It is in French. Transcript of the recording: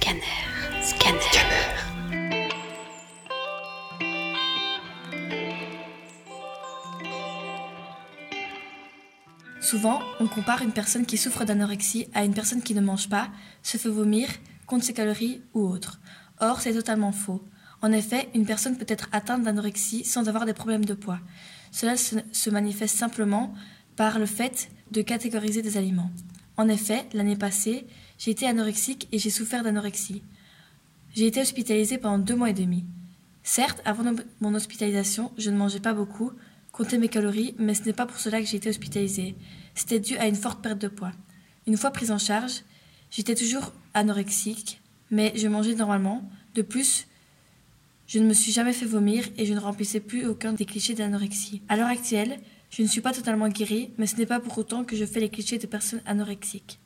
Scanner. Souvent, on compare une personne qui souffre d'anorexie à une personne qui ne mange pas, se fait vomir, compte ses calories ou autre. Or, c'est totalement faux. En effet, une personne peut être atteinte d'anorexie sans avoir des problèmes de poids. Cela se manifeste simplement par le fait de catégoriser des aliments. En effet, l'année passée, j'ai été anorexique et j'ai souffert d'anorexie. J'ai été hospitalisée pendant deux mois et demi. Certes, avant mon hospitalisation, je ne mangeais pas beaucoup, comptais mes calories, mais ce n'est pas pour cela que j'ai été hospitalisée. C'était dû à une forte perte de poids. Une fois prise en charge, j'étais toujours anorexique, mais je mangeais normalement. De plus, je ne me suis jamais fait vomir et je ne remplissais plus aucun des clichés d'anorexie. À l'heure actuelle, je ne suis pas totalement guérie, mais ce n'est pas pour autant que je fais les clichés de personnes anorexiques.